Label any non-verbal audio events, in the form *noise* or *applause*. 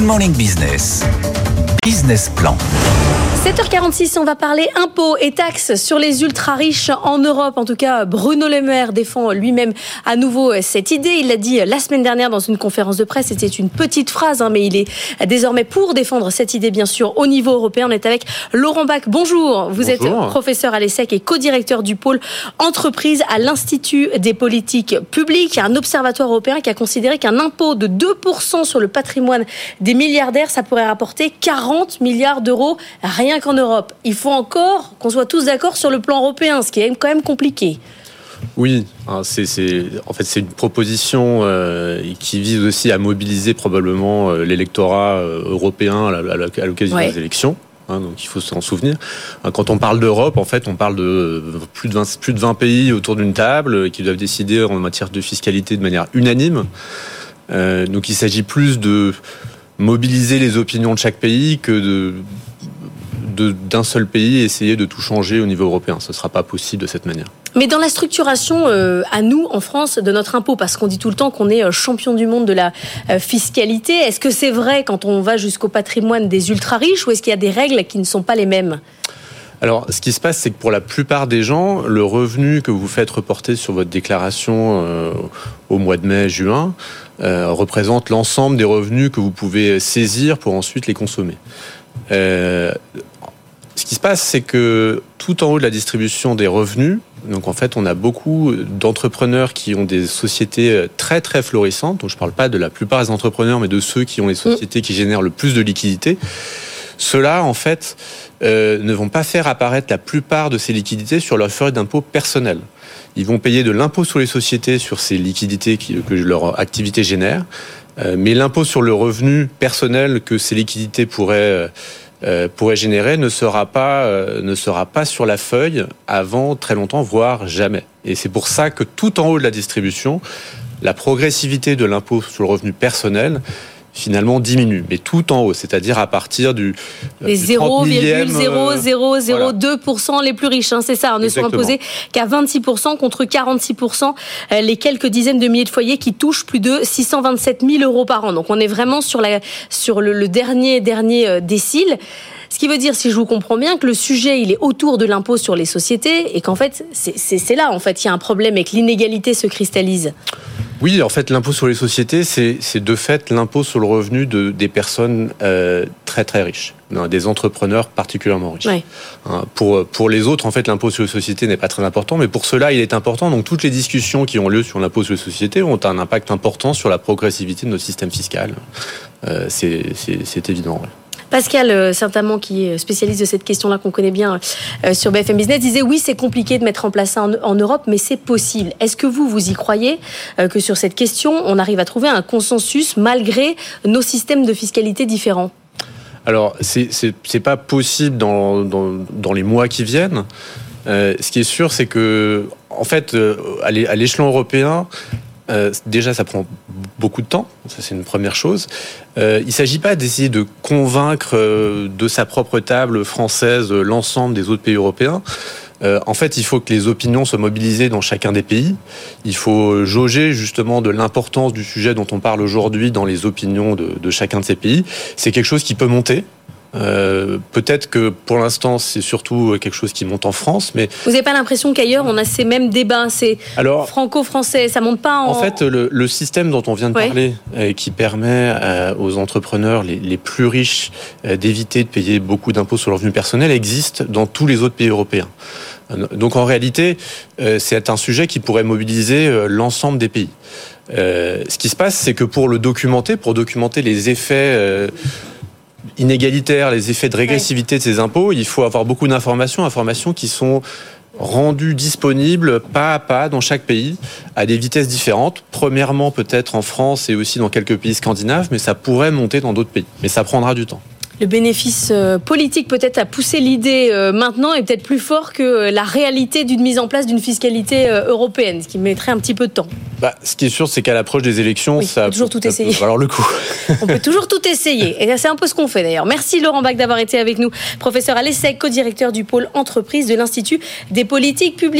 Good Morning Business. Business Plan. 7h46, on va parler impôts et taxes sur les ultra riches en Europe. En tout cas, Bruno Le Maire défend lui-même à nouveau cette idée. Il l'a dit la semaine dernière dans une conférence de presse. C'était une petite phrase, hein, mais il est désormais pour défendre cette idée, bien sûr, au niveau européen. On est avec Laurent Bach. Bonjour. Vous êtes professeur à l'ESSEC et co-directeur du pôle entreprise à l'Institut des politiques publiques. Un observatoire européen qui a considéré qu'un impôt de 2% sur le patrimoine des milliardaires, ça pourrait rapporter 40 milliards d'euros. Rien qu'en Europe. Il faut encore qu'on soit tous d'accord sur le plan européen, ce qui est quand même compliqué. Oui, hein, c'est, en fait c'est une proposition euh, qui vise aussi à mobiliser probablement euh, l'électorat euh, européen à, l'occasion des élections. Hein, donc il faut s'en souvenir. Hein, quand on parle d'Europe, en fait, on parle de plus de 20, plus de 20 pays autour d'une table qui doivent décider en matière de fiscalité de manière unanime. donc il s'agit plus de mobiliser les opinions de chaque pays que de d'un seul pays essayer de tout changer au niveau européen. Ce ne sera pas possible de cette manière. Mais dans la structuration euh, à nous, en France, de notre impôt, parce qu'on dit tout le temps qu'on est euh, champion du monde de la euh, fiscalité, est-ce que c'est vrai quand on va jusqu'au patrimoine des ultra-riches ou est-ce qu'il y a des règles qui ne sont pas les mêmes? Alors, ce qui se passe, c'est que pour la plupart des gens, le revenu que vous faites reporter sur votre déclaration au mois de mai, juin, représente l'ensemble des revenus que vous pouvez saisir pour ensuite les consommer. Ce qui se passe, c'est que tout en haut de la distribution des revenus, donc en fait, on a beaucoup d'entrepreneurs qui ont des sociétés euh, très très florissantes. Donc je ne parle pas de la plupart des entrepreneurs, mais de ceux qui ont les sociétés qui génèrent le plus de liquidités. Ceux-là, en fait, euh, ne vont pas faire apparaître la plupart de ces liquidités sur leur feuille d'impôt personnel. Ils vont payer de l'impôt sur les sociétés sur ces liquidités que leur activité génère, euh, mais l'impôt sur le revenu personnel que ces liquidités pourraient euh, pourrait générer ne sera pas euh, ne sera pas sur la feuille avant très longtemps, voire jamais. Et c'est pour ça que tout en haut de la distribution, la progressivité de l'impôt sur le revenu personnel finalement diminue, mais tout en haut, c'est-à-dire à partir du euh, les 0,0002% les plus riches, hein, c'est ça, on ne sont imposés qu'à 26% contre 46% les quelques dizaines de milliers de foyers qui touchent plus de 627 000 euros par an. Donc on est vraiment sur, la, sur le, le dernier dernier décile. Ce qui veut dire, si je vous comprends bien, que le sujet, il est autour de l'impôt sur les sociétés et qu'en fait, c'est là, en fait, il y a un problème et que l'inégalité se cristallise. Oui, en fait, l'impôt sur les sociétés, c'est de fait l'impôt sur le revenu de, des personnes euh, très très riches, des entrepreneurs particulièrement riches. Hein, pour, pour les autres, en fait, l'impôt sur les sociétés n'est pas très important, mais pour cela, il est important. Donc, toutes les discussions qui ont lieu sur l'impôt sur les sociétés ont un impact important sur la progressivité de notre système fiscal. Euh, c'est évident. Pascal, euh, certainement, qui est spécialiste de cette question-là, qu'on connaît bien euh, sur BFM Business, disait oui, c'est compliqué de mettre en place ça en, Europe, mais c'est possible. Est-ce que vous, vous y croyez euh, que sur cette question, on arrive à trouver un consensus malgré nos systèmes de fiscalité différents? Alors, c'est pas possible dans, dans, les mois qui viennent. ce qui est sûr, c'est que, en fait, à l'échelon européen, euh, déjà, ça prend beaucoup de temps. Ça, c'est une première chose. Euh, il ne s'agit pas d'essayer de convaincre euh, de sa propre table française l'ensemble des autres pays européens. en fait, il faut que les opinions soient mobilisées dans chacun des pays. Il faut jauger justement de l'importance du sujet dont on parle aujourd'hui dans les opinions de chacun de ces pays. C'est quelque chose qui peut monter. Euh, peut-être que pour l'instant c'est surtout quelque chose qui monte en France, mais vous n'avez pas l'impression qu'ailleurs on a ces mêmes débats, c'est franco-français, ça monte pas en. En fait, le, système dont on vient de parler, euh, qui permet euh, aux entrepreneurs les, plus riches d'éviter de payer beaucoup d'impôts sur le revenu personnel, existe dans tous les autres pays européens. Donc en réalité, c'est un sujet qui pourrait mobiliser l'ensemble des pays. ce qui se passe, c'est que pour le documenter, pour documenter les effets inégalitaire, les effets de régressivité de ces impôts, il faut avoir beaucoup d'informations, informations qui sont rendues disponibles pas à pas dans chaque pays à des vitesses différentes. Premièrement, peut-être en France et aussi dans quelques pays scandinaves, mais ça pourrait monter dans d'autres pays. Mais ça prendra du temps le bénéfice euh, politique peut-être à pousser l'idée euh, maintenant est peut-être plus fort que euh, la réalité d'une mise en place d'une fiscalité européenne, ce qui mettrait un petit peu de temps. Bah, ce qui est sûr, c'est qu'à l'approche des élections, ça on peut toujours tout essayer. Alors le coup. on peut toujours tout essayer. *laughs* Et c'est un peu ce qu'on fait d'ailleurs. Merci Laurent Bach d'avoir été avec nous, professeur à l'ESSEC, co-directeur du pôle entreprise de l'Institut des politiques publiques.